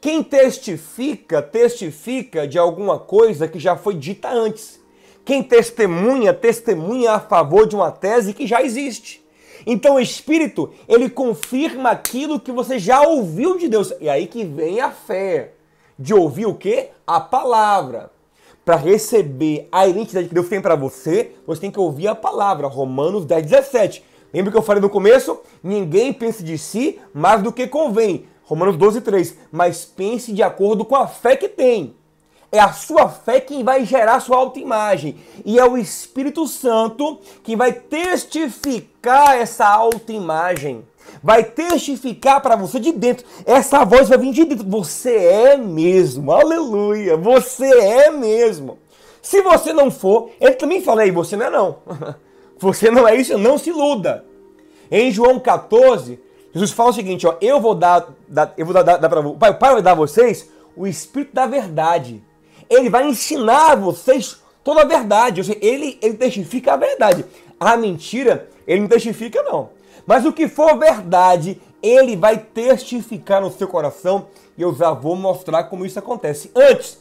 Quem testifica, testifica de alguma coisa que já foi dita antes. Quem testemunha, testemunha a favor de uma tese que já existe. Então o Espírito, ele confirma aquilo que você já ouviu de Deus. E aí que vem a fé. De ouvir o quê? A palavra. Para receber a identidade que Deus tem para você, você tem que ouvir a palavra. Romanos 10, 17. Lembra que eu falei no começo? Ninguém pense de si mais do que convém. Romanos 12, 3. Mas pense de acordo com a fé que tem. É a sua fé quem vai gerar sua autoimagem. E é o Espírito Santo que vai testificar essa autoimagem. Vai testificar para você de dentro. Essa voz vai vir de dentro. Você é mesmo. Aleluia. Você é mesmo. Se você não for, ele também fala aí, você não é não. Você não é isso, não se iluda. Em João 14, Jesus fala o seguinte, ó, eu vou dar, dar eu vou dar, dar para o Pai, o Pai vai dar a vocês o Espírito da verdade ele vai ensinar vocês toda a verdade. Ou seja, ele, ele testifica a verdade. A mentira, ele não testifica, não. Mas o que for verdade, ele vai testificar no seu coração. E eu já vou mostrar como isso acontece. Antes,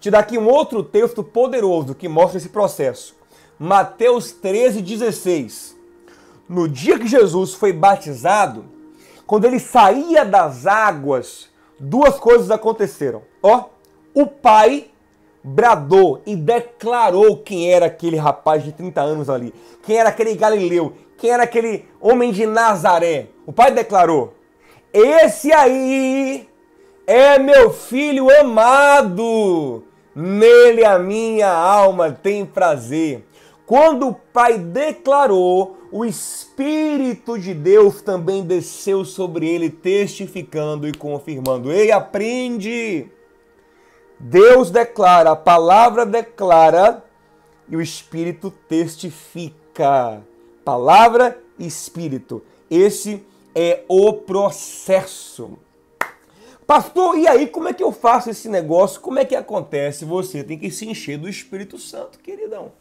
te dar aqui um outro texto poderoso que mostra esse processo. Mateus 13, 16. No dia que Jesus foi batizado, quando ele saía das águas, duas coisas aconteceram. Ó, o Pai bradou e declarou quem era aquele rapaz de 30 anos ali, quem era aquele galileu, quem era aquele homem de Nazaré. O pai declarou: Esse aí é meu filho amado, nele a minha alma tem prazer. Quando o pai declarou, o Espírito de Deus também desceu sobre ele, testificando e confirmando. Ei, aprende! Deus declara, a palavra declara e o Espírito testifica. Palavra e Espírito. Esse é o processo. Pastor, e aí como é que eu faço esse negócio? Como é que acontece? Você tem que se encher do Espírito Santo, queridão.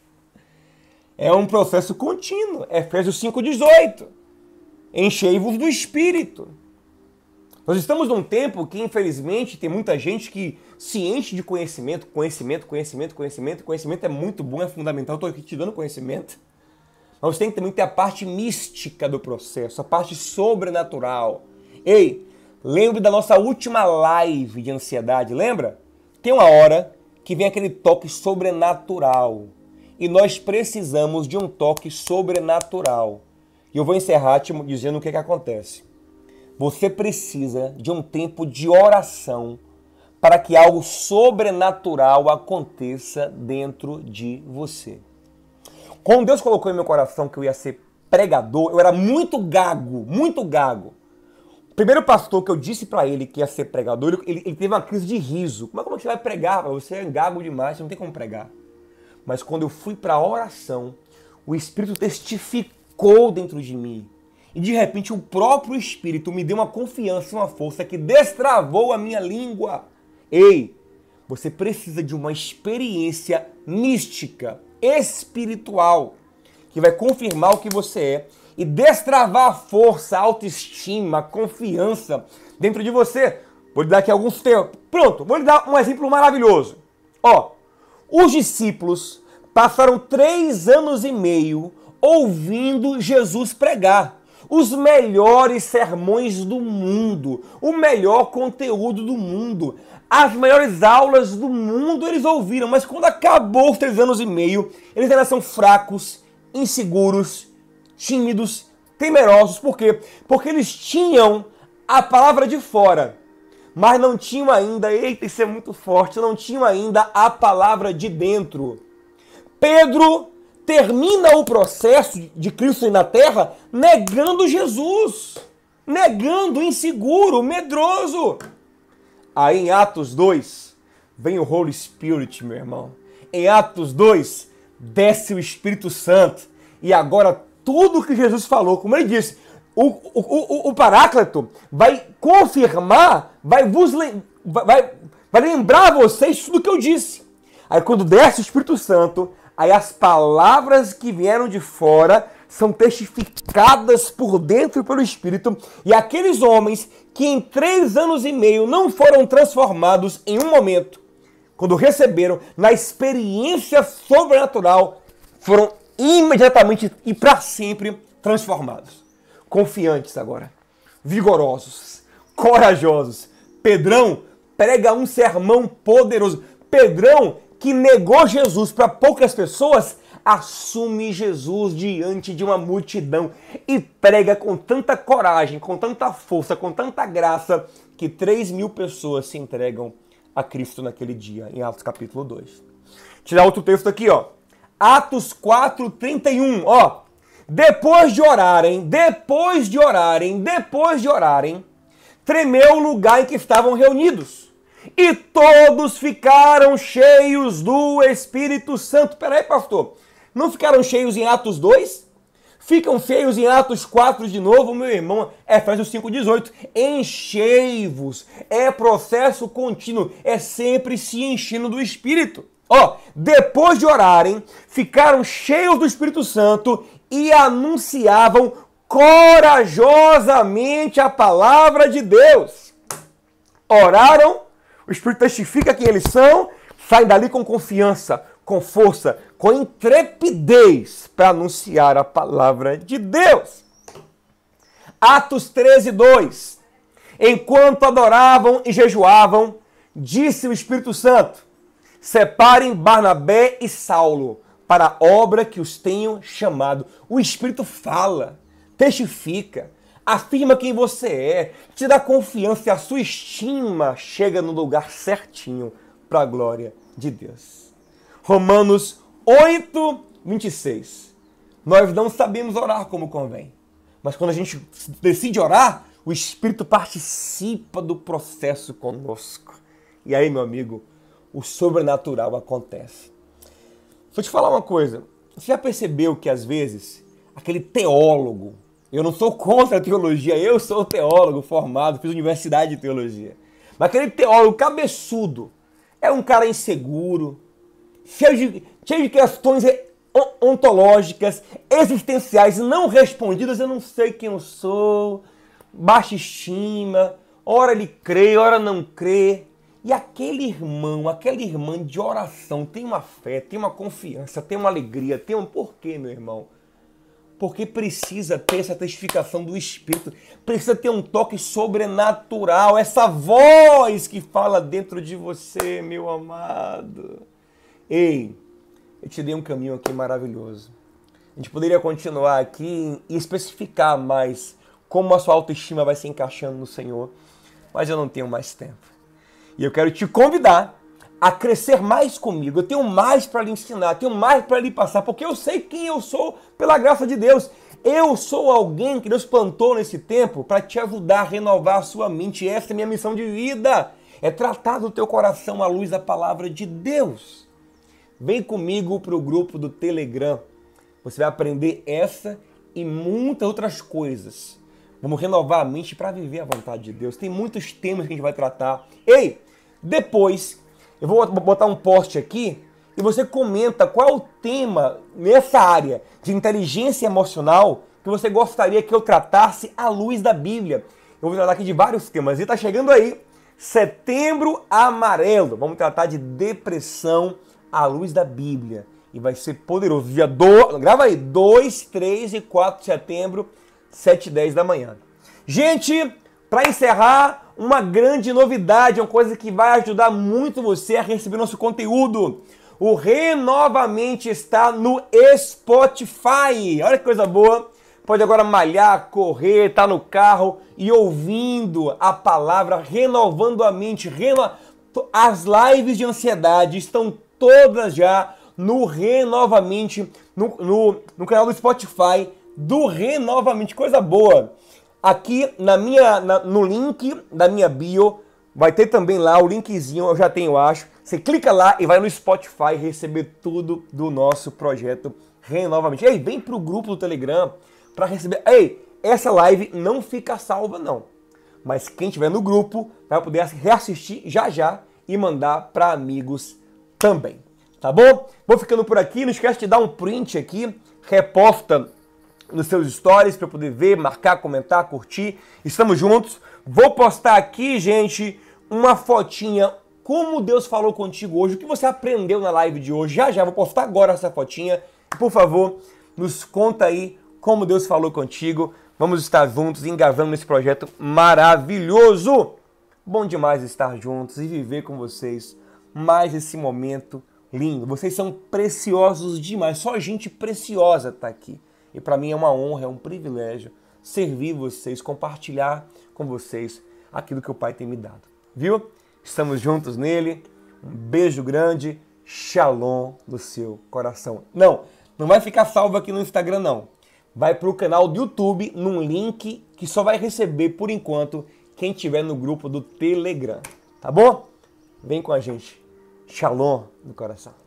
É um processo contínuo. Efésios 5,18. Enchei-vos do Espírito. Nós estamos num tempo que, infelizmente, tem muita gente que se enche de conhecimento, conhecimento, conhecimento, conhecimento. Conhecimento é muito bom, é fundamental. Estou aqui te dando conhecimento. Mas tem que também ter a parte mística do processo, a parte sobrenatural. Ei, lembre da nossa última live de ansiedade, lembra? Tem uma hora que vem aquele toque sobrenatural. E nós precisamos de um toque sobrenatural. E eu vou encerrar te dizendo o que, que acontece. Você precisa de um tempo de oração para que algo sobrenatural aconteça dentro de você. Quando Deus colocou em meu coração que eu ia ser pregador, eu era muito gago, muito gago. O primeiro pastor que eu disse para ele que ia ser pregador, ele, ele, teve uma crise de riso. Como é que você vai pregar? Você é gago demais, você não tem como pregar. Mas quando eu fui para a oração, o Espírito testificou dentro de mim e de repente o próprio Espírito me deu uma confiança, uma força que destravou a minha língua. Ei, você precisa de uma experiência mística, espiritual, que vai confirmar o que você é e destravar a força, a autoestima, a confiança dentro de você. Vou lhe dar aqui alguns tempos. Pronto, vou lhe dar um exemplo maravilhoso. Ó, os discípulos passaram três anos e meio ouvindo Jesus pregar. Os melhores sermões do mundo, o melhor conteúdo do mundo, as melhores aulas do mundo eles ouviram, mas quando acabou os três anos e meio, eles ainda são fracos, inseguros, tímidos, temerosos. Por quê? Porque eles tinham a palavra de fora, mas não tinham ainda, eita, isso é muito forte, não tinham ainda a palavra de dentro. Pedro termina o processo de Cristo na terra negando Jesus, negando, inseguro, medroso. Aí em Atos 2, vem o Holy Spirit, meu irmão. Em Atos 2, desce o Espírito Santo. E agora tudo que Jesus falou, como ele disse, o, o, o, o Paráclito vai confirmar, vai vos vai, vai lembrar a vocês tudo que eu disse. Aí quando desce o Espírito Santo, aí as palavras que vieram de fora são testificadas por dentro pelo Espírito, e aqueles homens que em três anos e meio não foram transformados em um momento, quando receberam na experiência sobrenatural, foram imediatamente e para sempre transformados. Confiantes agora, vigorosos, corajosos. Pedrão prega um sermão poderoso. Pedrão, que negou Jesus para poucas pessoas, assume Jesus diante de uma multidão e prega com tanta coragem, com tanta força, com tanta graça, que 3 mil pessoas se entregam a Cristo naquele dia, em Atos capítulo 2. Tirar outro texto aqui, ó. Atos 4, 31, ó. Depois de orarem, depois de orarem, depois de orarem, tremeu o lugar em que estavam reunidos. E todos ficaram cheios do Espírito Santo. Peraí, pastor. Não ficaram cheios em Atos 2? Ficam cheios em Atos 4 de novo, meu irmão. Efésios 5,18. Enchei-vos. É processo contínuo. É sempre se enchendo do Espírito. Ó, depois de orarem, ficaram cheios do Espírito Santo e anunciavam corajosamente a palavra de Deus. Oraram, o Espírito testifica quem eles são, saem dali com confiança, com força, com intrepidez para anunciar a palavra de Deus. Atos 13, 2. Enquanto adoravam e jejuavam, disse o Espírito Santo: Separem Barnabé e Saulo para a obra que os tenho chamado. O Espírito fala, testifica, afirma quem você é, te dá confiança e a sua estima chega no lugar certinho para a glória de Deus. Romanos 8, 26. Nós não sabemos orar como convém. Mas quando a gente decide orar, o Espírito participa do processo conosco. E aí, meu amigo, o sobrenatural acontece. Vou te falar uma coisa. Você já percebeu que às vezes aquele teólogo, eu não sou contra a teologia, eu sou teólogo formado, fiz universidade de teologia. Mas aquele teólogo cabeçudo é um cara inseguro, cheio de, cheio de questões ontológicas, existenciais não respondidas. Eu não sei quem eu sou, baixa estima, ora ele crê, ora não crê. E aquele irmão, aquela irmã de oração tem uma fé, tem uma confiança, tem uma alegria, tem um porquê, meu irmão. Porque precisa ter essa testificação do Espírito, precisa ter um toque sobrenatural, essa voz que fala dentro de você, meu amado. Ei, eu te dei um caminho aqui maravilhoso. A gente poderia continuar aqui e especificar mais como a sua autoestima vai se encaixando no Senhor, mas eu não tenho mais tempo. E eu quero te convidar a crescer mais comigo. Eu tenho mais para lhe ensinar, tenho mais para lhe passar, porque eu sei quem eu sou pela graça de Deus. Eu sou alguém que Deus plantou nesse tempo para te ajudar a renovar a sua mente. Essa é a minha missão de vida. É tratar do teu coração à luz da palavra de Deus. Vem comigo para o grupo do Telegram. Você vai aprender essa e muitas outras coisas. Vamos renovar a mente para viver a vontade de Deus. Tem muitos temas que a gente vai tratar. Ei, depois eu vou botar um post aqui e você comenta qual é o tema nessa área de inteligência emocional que você gostaria que eu tratasse à luz da Bíblia. Eu vou tratar aqui de vários temas. E está chegando aí, setembro amarelo. Vamos tratar de depressão à luz da Bíblia. E vai ser poderoso. Dia do... Grava aí, 2, 3 e 4 de setembro 7 e 10 da manhã. Gente, para encerrar, uma grande novidade, uma coisa que vai ajudar muito você a receber nosso conteúdo. O Renovamente está no Spotify. Olha que coisa boa. Pode agora malhar, correr, estar tá no carro e ouvindo a palavra, renovando a mente. Reno... As lives de ansiedade estão todas já no Renovamente, no, no, no canal do Spotify do Renovamente. Coisa boa. Aqui na minha, na, no link da minha bio, vai ter também lá o linkzinho, eu já tenho, acho. Você clica lá e vai no Spotify receber tudo do nosso projeto Renovamente. Ei, vem pro grupo do Telegram para receber. Ei, essa live não fica salva não. Mas quem tiver no grupo vai poder reassistir já já e mandar para amigos também. Tá bom? Vou ficando por aqui. Não esquece de dar um print aqui, reposta nos seus stories para poder ver, marcar, comentar, curtir. Estamos juntos. Vou postar aqui, gente, uma fotinha como Deus falou contigo hoje, o que você aprendeu na live de hoje. Já já vou postar agora essa fotinha. Por favor, nos conta aí como Deus falou contigo. Vamos estar juntos engajando nesse projeto maravilhoso. Bom demais estar juntos e viver com vocês mais esse momento lindo. Vocês são preciosos demais. Só gente preciosa está aqui. E para mim é uma honra, é um privilégio servir vocês, compartilhar com vocês aquilo que o Pai tem me dado. Viu? Estamos juntos nele. Um beijo grande. Shalom no seu coração. Não, não vai ficar salvo aqui no Instagram não. Vai para o canal do YouTube num link que só vai receber por enquanto quem tiver no grupo do Telegram, tá bom? Vem com a gente. Shalom no coração.